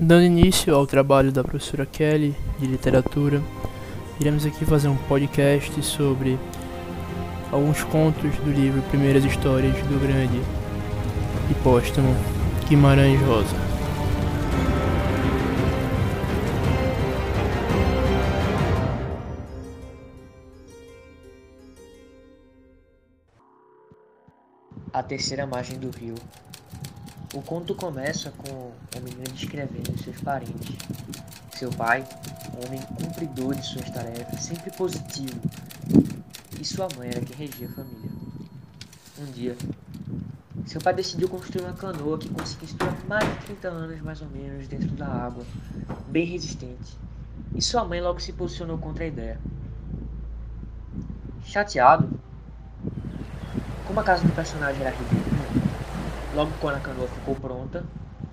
Dando início ao trabalho da professora Kelly de literatura, iremos aqui fazer um podcast sobre alguns contos do livro Primeiras Histórias do Grande e Póstumo Guimarães Rosa. A terceira margem do rio. O conto começa com o menino descrevendo seus parentes. Seu pai, um homem cumpridor de suas tarefas, sempre positivo, e sua mãe era quem regia a família. Um dia, seu pai decidiu construir uma canoa que conseguisse durar mais de 30 anos, mais ou menos, dentro da água, bem resistente. E sua mãe logo se posicionou contra a ideia. Chateado, como a casa do personagem era ribeirinha, logo quando a canoa ficou pronta,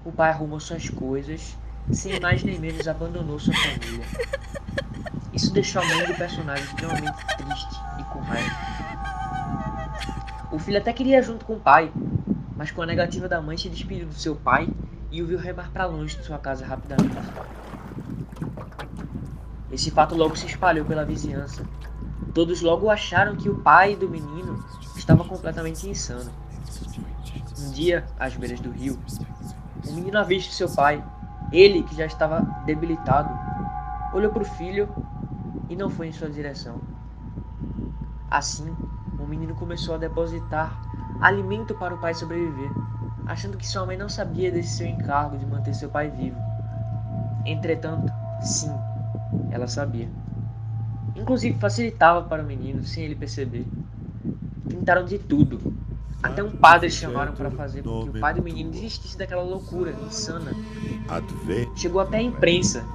o pai arrumou suas coisas, sem mais nem menos abandonou sua família. Isso deixou a mãe do personagem extremamente triste e com raiva. O filho até queria ir junto com o pai, mas com a negativa da mãe se despediu do seu pai e o viu remar para longe de sua casa rapidamente. Esse fato logo se espalhou pela vizinhança. Todos logo acharam que o pai do menino estava completamente insano. Um dia, às beiras do rio, o menino avista seu pai. Ele, que já estava debilitado, olhou para o filho e não foi em sua direção. Assim, o menino começou a depositar alimento para o pai sobreviver, achando que sua mãe não sabia desse seu encargo de manter seu pai vivo. Entretanto, sim, ela sabia. Inclusive facilitava para o menino sem ele perceber. Tentaram de tudo. Até um padre chamaram para fazer com que o pai do menino desistisse daquela loucura insana. Chegou até a imprensa,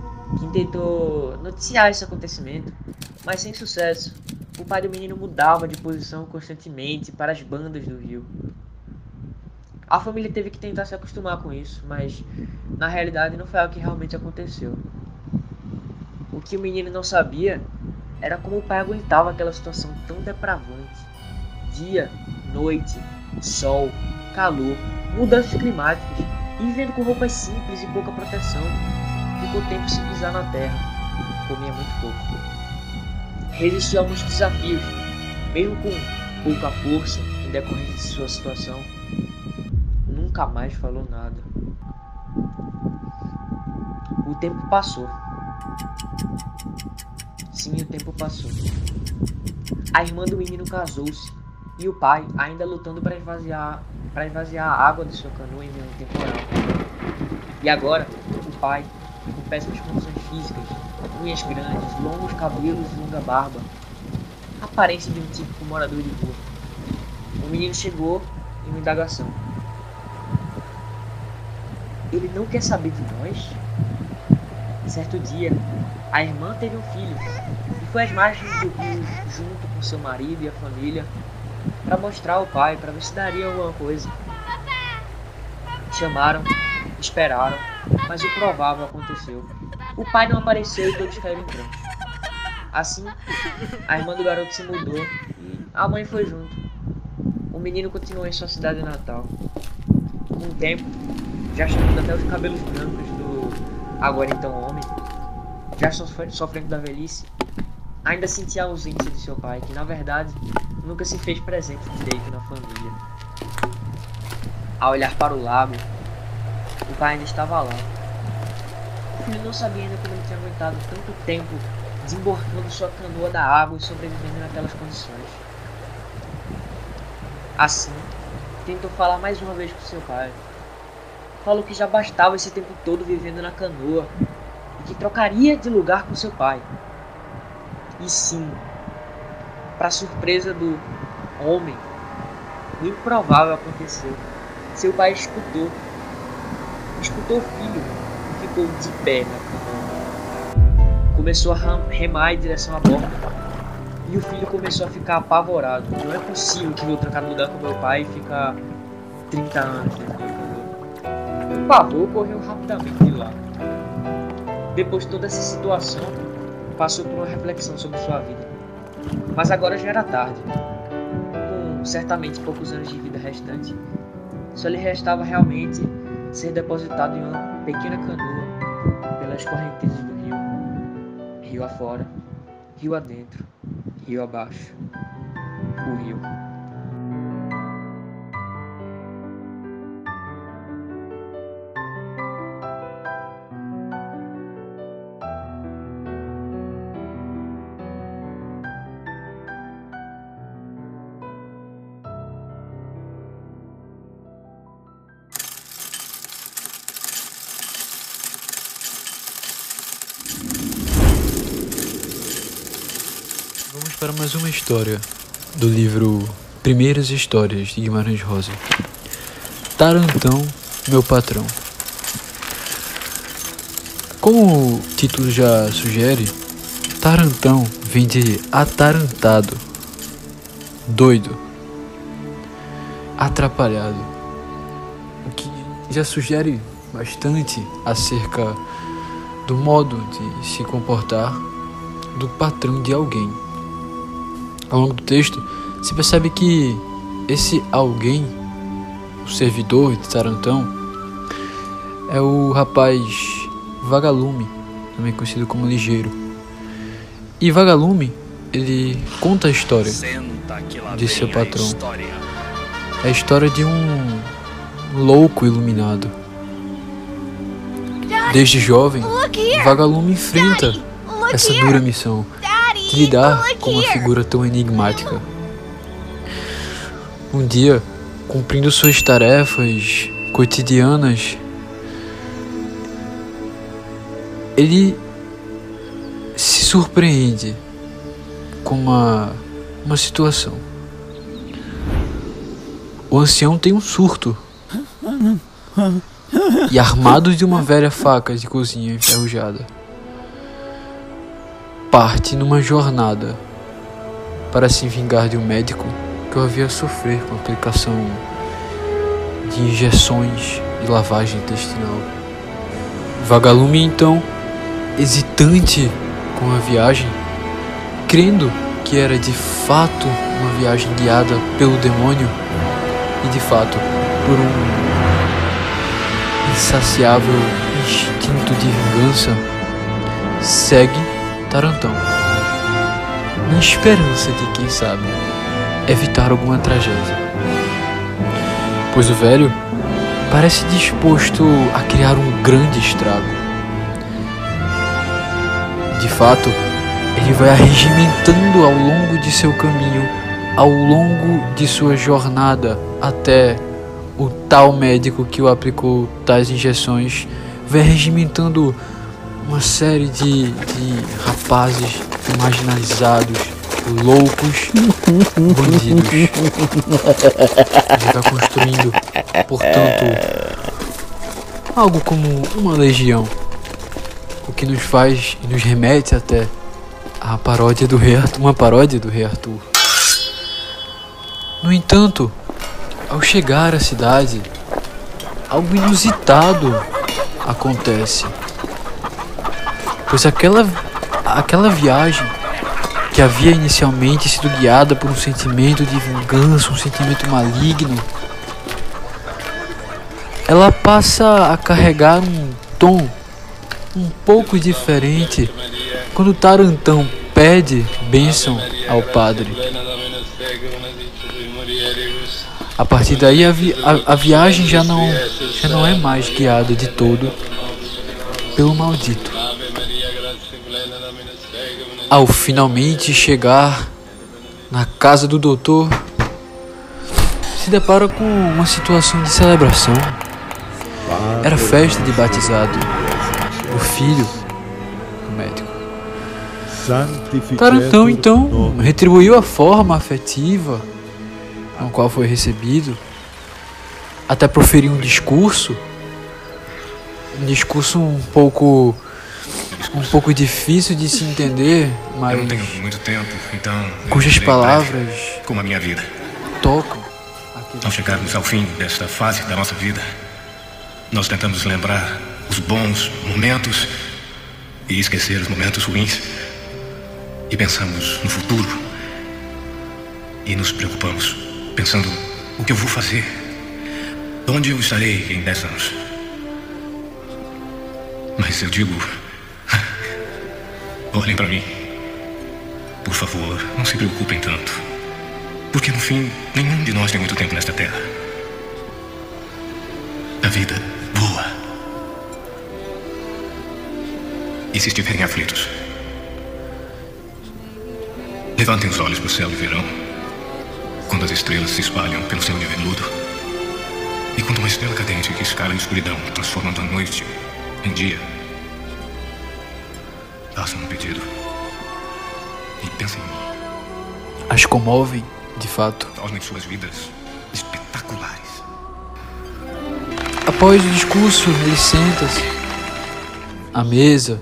que tentou noticiar esse acontecimento, mas sem sucesso. O pai do menino mudava de posição constantemente para as bandas do rio. A família teve que tentar se acostumar com isso, mas na realidade não foi algo que realmente aconteceu. O que o menino não sabia era como o pai aguentava aquela situação tão depravante. Dia, noite, sol, calor, mudanças climáticas e vivendo com roupas simples e pouca proteção. Ficou tempo sem pisar na terra. Comia muito pouco. Resistiu a muitos desafios, mesmo com pouca força em decorrência de sua situação. Nunca mais falou nada. O tempo passou. Sim, o tempo passou. A irmã do menino casou-se e o pai ainda lutando para esvaziar, para esvaziar a água de sua canoa em meio temporal. E agora, o pai, com péssimas condições físicas, unhas grandes, longos cabelos e longa barba, aparência de um típico morador de rua. O menino chegou em uma indagação. Ele não quer saber de nós? Certo dia, a irmã teve um filho e foi às margens do rio junto com seu marido e a família para mostrar ao pai, para ver se daria alguma coisa. Chamaram, esperaram, mas o provável aconteceu. O pai não apareceu e todos caíram em pranto. Assim, a irmã do garoto se mudou e a mãe foi junto. O menino continuou em sua cidade natal. Com o tempo, já chamando até os cabelos brancos do agora então homem, já sofrendo da velhice, ainda sentia a ausência de seu pai, que na verdade nunca se fez presente direito na família. Ao olhar para o lago, o pai ainda estava lá. O filho não sabia ainda como ele tinha aguentado tanto tempo desemborcando sua canoa da água e sobrevivendo naquelas condições. Assim, tentou falar mais uma vez com seu pai. Falou que já bastava esse tempo todo vivendo na canoa e que trocaria de lugar com seu pai. E sim, para surpresa do homem, o improvável aconteceu. Seu pai escutou, escutou o filho e ficou de pé na. Começou a remar em direção à borda. E o filho começou a ficar apavorado. Não é possível que eu trocar de lugar com meu pai e ficar 30 anos. O pavor correu rapidamente de lá. Depois de toda essa situação, passou por uma reflexão sobre sua vida. Mas agora já era tarde. Com certamente poucos anos de vida restante, só lhe restava realmente ser depositado em uma pequena canoa pelas correntezas do rio, rio afora, rio adentro, rio abaixo, o rio. Para mais uma história do livro Primeiras Histórias de Guimarães Rosa. Tarantão, meu patrão. Como o título já sugere, Tarantão vem de atarantado, doido, atrapalhado, o que já sugere bastante acerca do modo de se comportar do patrão de alguém. Ao longo do texto, se percebe que esse alguém, o servidor de Tarantão, é o rapaz Vagalume, também conhecido como Ligeiro. E Vagalume, ele conta a história de seu patrão. É a história de um louco iluminado. Desde jovem, Vagalume enfrenta essa dura missão de lidar com uma figura tão enigmática. Um dia, cumprindo suas tarefas cotidianas, ele se surpreende com uma, uma situação. O ancião tem um surto. E armado de uma velha faca de cozinha enferrujada parte numa jornada para se vingar de um médico que o havia sofrer com aplicação de injeções e lavagem intestinal. Vagalume então, hesitante com a viagem, crendo que era de fato uma viagem guiada pelo demônio e de fato por um insaciável instinto de vingança, segue Tarantão, na esperança de, quem sabe, evitar alguma tragédia. Pois o velho parece disposto a criar um grande estrago. De fato, ele vai arregimentando ao longo de seu caminho, ao longo de sua jornada até o tal médico que o aplicou tais injeções, vai regimentando uma série de, de rapazes marginalizados, loucos, bandidos. Ele vai construindo, portanto, algo como uma legião. O que nos faz e nos remete até a paródia do Rei Arthur, uma paródia do Rei Arthur. No entanto, ao chegar à cidade, algo inusitado acontece pois aquela, aquela viagem que havia inicialmente sido guiada por um sentimento de vingança, um sentimento maligno, ela passa a carregar um tom um pouco diferente quando Tarantão pede bênção ao padre. A partir daí a, vi a, a viagem já não, já não é mais guiada de todo pelo maldito. Ao finalmente chegar na casa do doutor, se depara com uma situação de celebração. Era festa de batizado do filho do médico. Tarantão então retribuiu a forma afetiva com a qual foi recebido, até proferir um discurso, um discurso um pouco um pouco difícil de se entender, mas. Eu não tenho muito tempo, então. Cujas palavras. Como a minha vida. Tocam. Ao chegarmos ao fim desta fase da nossa vida, nós tentamos lembrar os bons momentos e esquecer os momentos ruins. E pensamos no futuro. E nos preocupamos, pensando: o que eu vou fazer? Onde eu estarei em 10 anos? Mas eu digo. Olhem para mim. Por favor, não se preocupem tanto. Porque no fim, nenhum de nós tem muito tempo nesta terra. A vida voa. E se estiverem aflitos, levantem os olhos para o céu e verão. Quando as estrelas se espalham pelo céu de veludo. E quando uma estrela cadente que escala a escuridão, transformando a noite em dia. Façam um pedido. E pensem em mim. As comovem, de fato. Tornem suas vidas espetaculares. Após o discurso, ele senta-se à mesa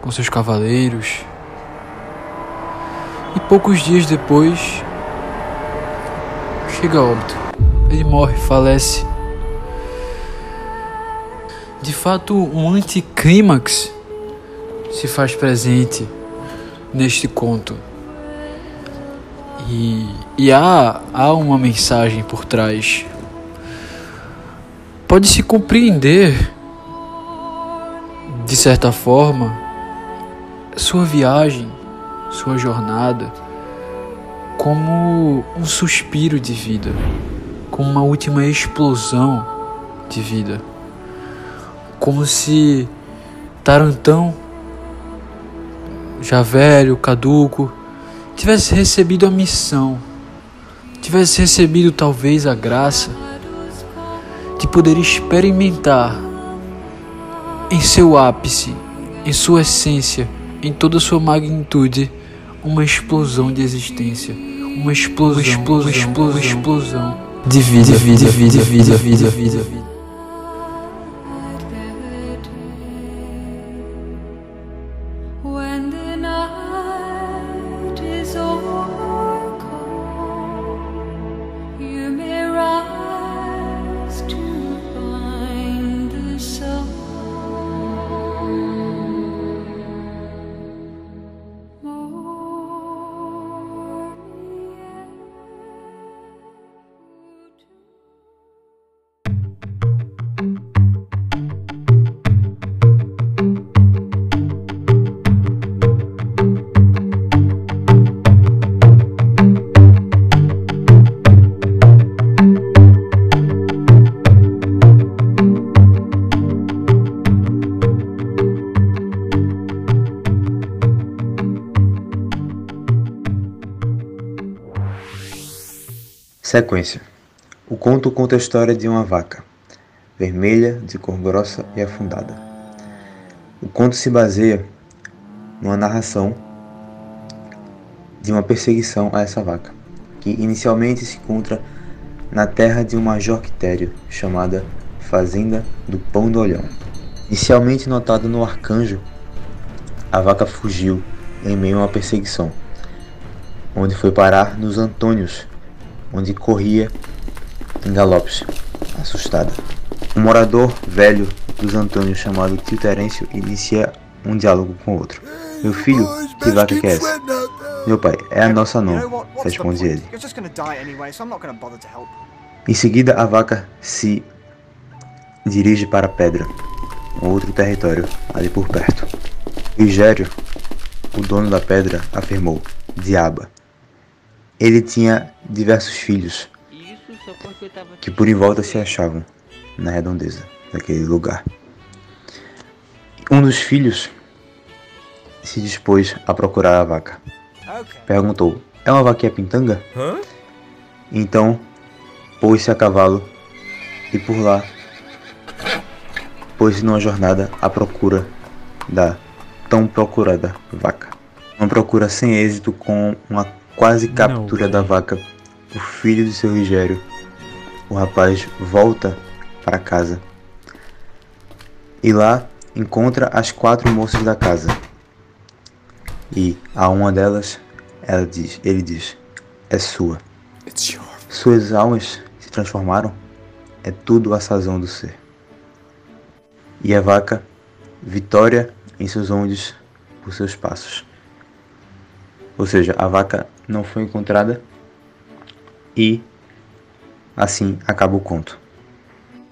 com seus cavaleiros. E poucos dias depois, chega a óbito. Ele morre, falece. De fato, um anticlímax se faz presente neste conto. E, e há, há uma mensagem por trás. Pode-se compreender, de certa forma, sua viagem, sua jornada, como um suspiro de vida, como uma última explosão de vida. Como se Tarantão, já velho, caduco, tivesse recebido a missão, tivesse recebido talvez a graça de poder experimentar em seu ápice, em sua essência, em toda sua magnitude, uma explosão de existência, uma explosão, uma explosão, uma explosão, uma explosão de vida, de vida, de vida, de vida, de vida, de vida. Sequência: O conto conta a história de uma vaca, vermelha, de cor grossa e afundada. O conto se baseia numa narração de uma perseguição a essa vaca, que inicialmente se encontra na terra de um major quitério chamada Fazenda do Pão do Olhão. Inicialmente notada no Arcanjo, a vaca fugiu em meio a uma perseguição, onde foi parar nos Antônios, onde corria em galopes, assustada. Um morador velho dos Antônios chamado Tio Terêncio inicia um diálogo com o outro. Meu filho, que vaca que é essa? Meu pai, é a nossa não, responde ele. Em seguida, a vaca se dirige para a pedra, um outro território ali por perto. Ligério, o dono da pedra, afirmou: Diaba. Ele tinha diversos filhos que por em volta se achavam na redondeza daquele lugar. Um dos filhos se dispôs a procurar a vaca. Perguntou: É uma vaquinha pitanga? Então pôs-se a cavalo e por lá pôs-se numa jornada à procura da tão procurada vaca. Uma procura sem êxito com uma quase captura da vaca. O filho de seu Rigério, o rapaz volta para casa e lá encontra as quatro moças da casa. E a uma delas, ela diz, ele diz: É sua. Suas almas se transformaram? É tudo a sazão do ser. E a vaca, vitória em seus ondes por seus passos. Ou seja, a vaca não foi encontrada e assim acaba o conto.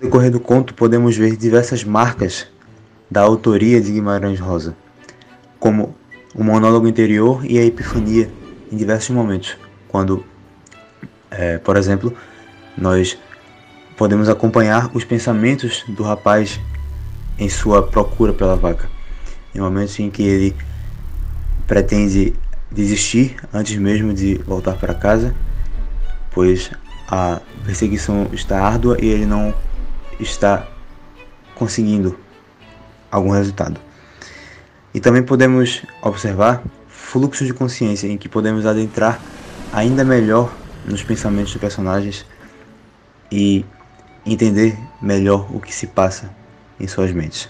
No decorrer do conto podemos ver diversas marcas da autoria de Guimarães Rosa, como o monólogo interior e a epifania em diversos momentos, quando, é, por exemplo, nós podemos acompanhar os pensamentos do rapaz em sua procura pela vaca, em momentos em que ele pretende desistir antes mesmo de voltar para casa, pois a perseguição está árdua e ele não está conseguindo algum resultado. E também podemos observar fluxos de consciência em que podemos adentrar ainda melhor nos pensamentos dos personagens e entender melhor o que se passa em suas mentes.